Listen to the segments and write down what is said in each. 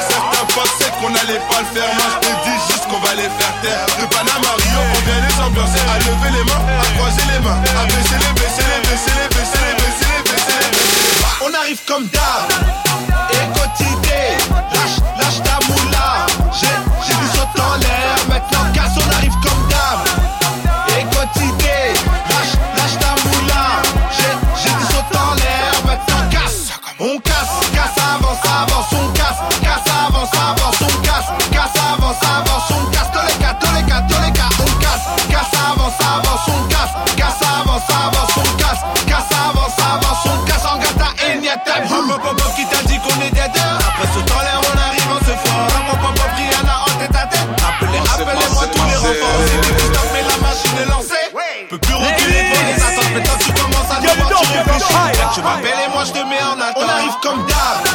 Certains pensaient qu'on allait pas le faire, moi je te dis juste qu'on va les faire taire. De Panama Rio, on vient les ambiancer, à lever les mains, à croiser les mains, à baisser les, baisser les, baisser les, baisser les, baisser les, baisser les, baisser les. Bah, on arrive comme d'hab, et quotidien, lâche, lâche ta moula, j'ai, j'ai du saut en l'air. Tu m'appelles et moi je te mets en attente. On arrive comme d'hab.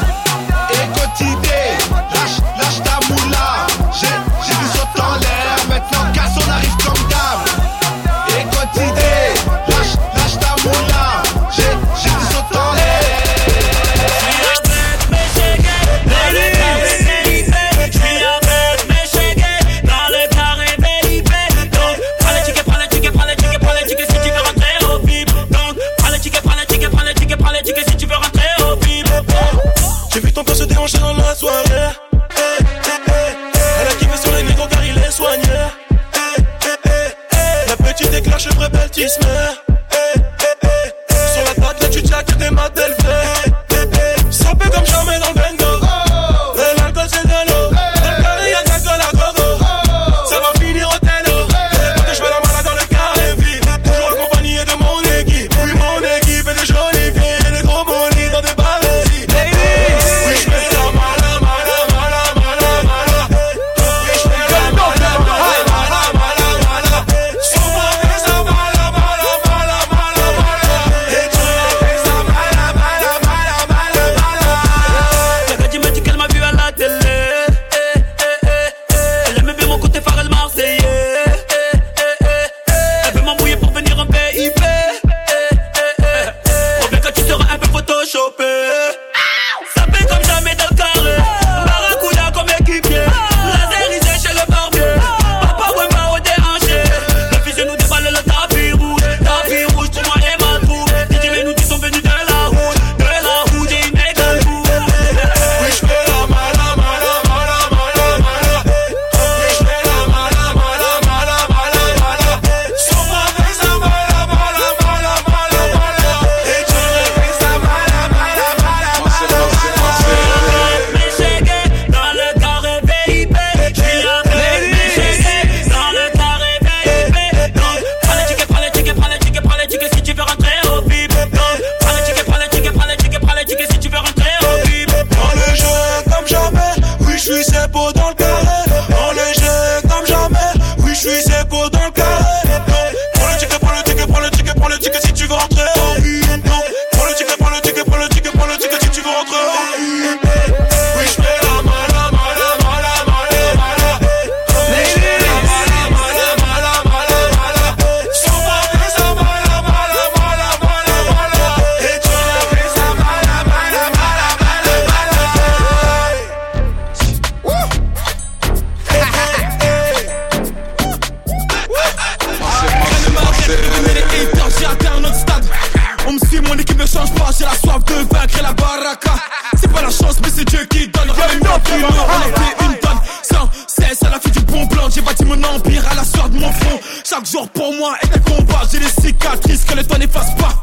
pour moi et des combats. J'ai les cicatrices que le temps n'efface pas.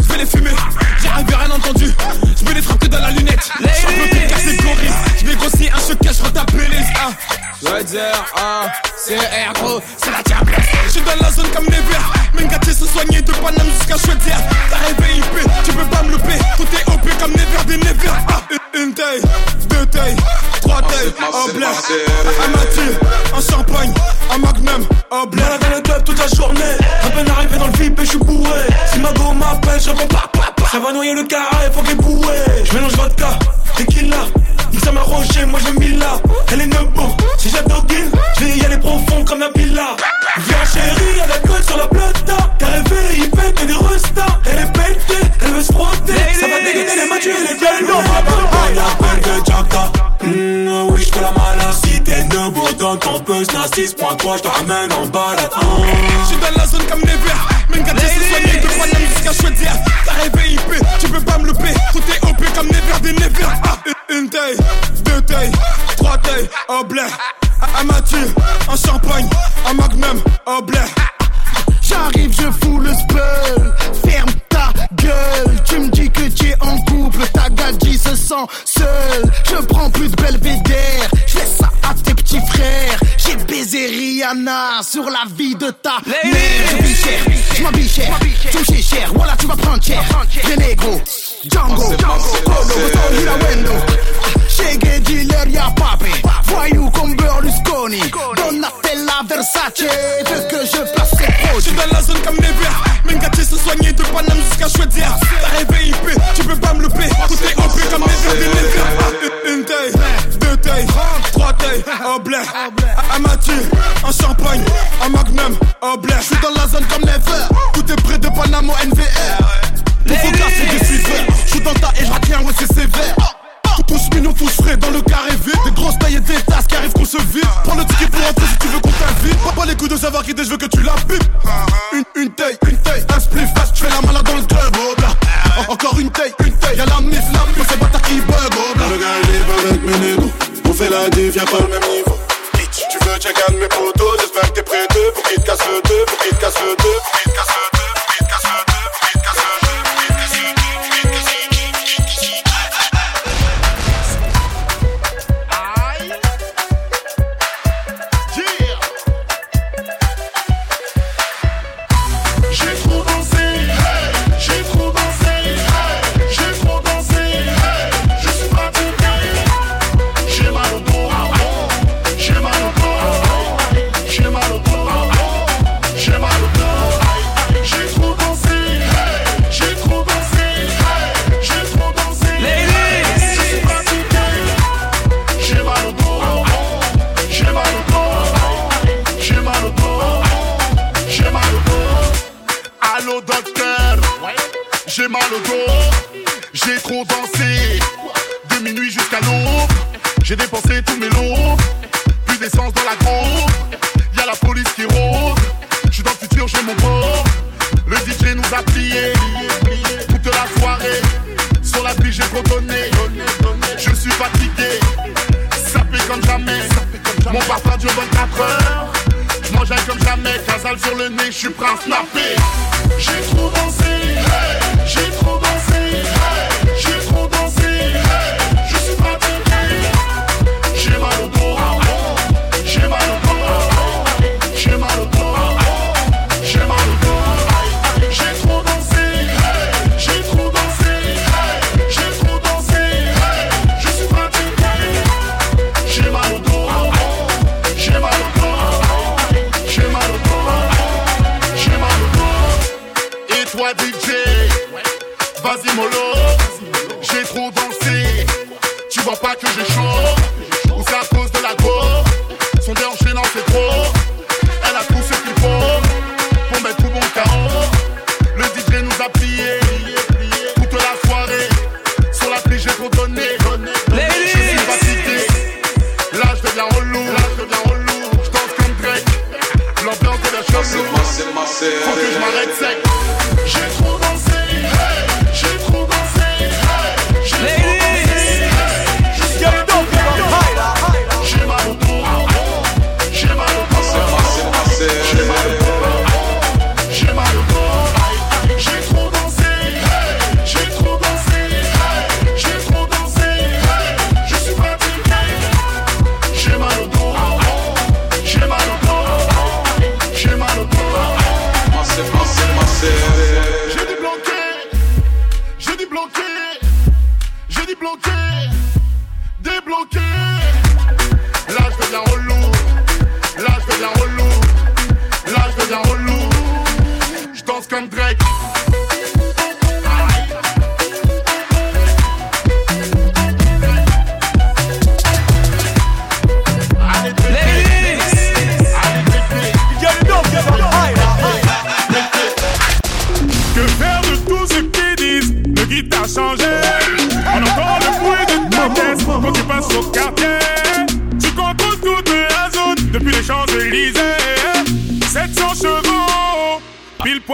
Je vais les fumer, j'ai rien entendu. Je vais les frapper dans la lunette. Ladies. Je me corrige. Je vais grossir un choquet, je retape les ah. Rider, ah, c'est R, c'est la diablesse. Je suis dans la zone comme les verts. gâté se soigner de Paname jusqu'à Chaudière. T'as rêvé IP, tu peux pas me louper. Tout est OP comme Never des Never. Ah, une en blé, en nature, en champagne, en magnum, en blé. dans le club toute la journée, à peine arrivé dans le VIP et je suis bourré. Si ma go m'appelle, je réponds pas, pas, pas. Ça va noyer le carré, faut qu'il bourré. Je mélange vodka, tequila, ça m'a rocher, moi j'ai mis là. Elle est nebo, si j'adoguine, je vais y aller profond comme la pilla. Viens chérie, elle la sur la plata, t'as rêvé, il pète 6.3, je te ramène en balade. Ah, je suis dans la zone comme des verts. Même quand tu soigné de jusqu'à Chaudière. T'as rêvé IP, tu peux pas me louper. Tout est OP comme Never des Never. Ah, une taille, deux tailles, trois tailles, un blé. Un Mathieu, un champagne, un magnum, un blé. J'arrive, je fous le spell. Ferme ta gueule. Tu me dis que tu es en couple. Ta gadji se sent seule. Je prends plus de belvédère. Baisé Rihanna sur la vie de ta mère. Je vis cher, je m'habille cher. Chies cher. Voilà, tu vas prendre cher. Les négros. Django, Polo, même tu veux check un de mes potos J'espère que t'es prêt Pour qu'il te deux Pour qu'il te casse le deux Docteur, j'ai mal au dos, j'ai trop dansé, de minuit jusqu'à l'aube, j'ai dépensé tous mes lots, plus d'essence dans la groupe, y a la police qui rôde, je suis dans le futur, j'ai mon bord, le DJ nous a plié, toute la soirée, sur la pluie j'ai trop donné, je suis fatigué, sapé comme jamais, mon parfum dure 24 heures. Je mangeais comme jamais, casal sur le nez, je suis prêt à. J'ai trop dansé, j'ai trop dansé,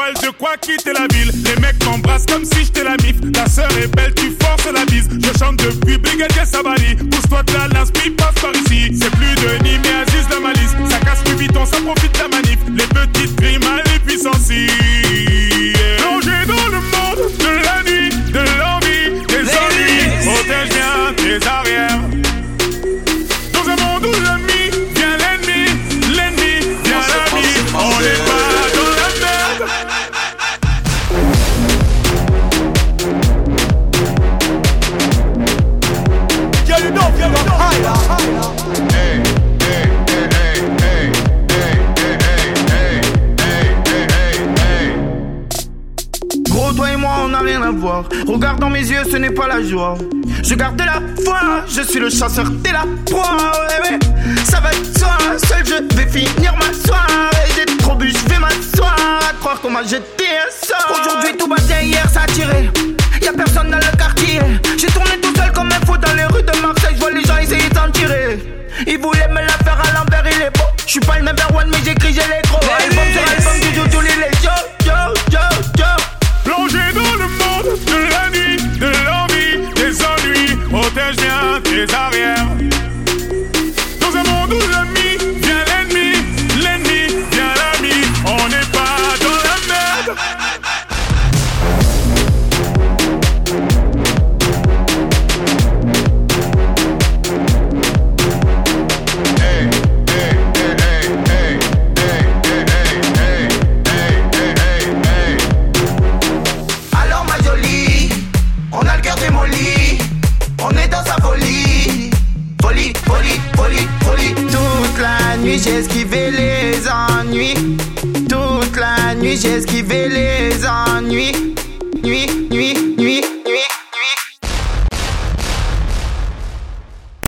poil de quoi quitter la ville. Les mecs m'embrassent comme si j'étais la mif. Ta sœur est belle, tu forces la bise. Je chante depuis Brigadier Sabali. Pousse-toi de la l'inspi, passe par ici. C'est plus de Nîmes et Aziz la malice. Ça casse plus vite, on s'en profite de la manif. Les petites grimes à les puissances. La joie. Je garde la foi, je suis le chasseur, t'es la proie. Ouais, ouais. Ça va de soi, seul je vais finir ma soirée. J'ai trop bu, je vais m'asseoir. À croire qu'on m'a jeté un sort. Aujourd'hui, tout bien, hier, ça a tiré. Y'a personne dans le quartier. J'ai tourné tout seul comme un fou dans les rues de Marseille. Je vois les gens essayer d'en tirer. Ils voulaient me la faire à l'envers, il est beau. Je suis pas le number one, mais j'écris, j'ai les gros.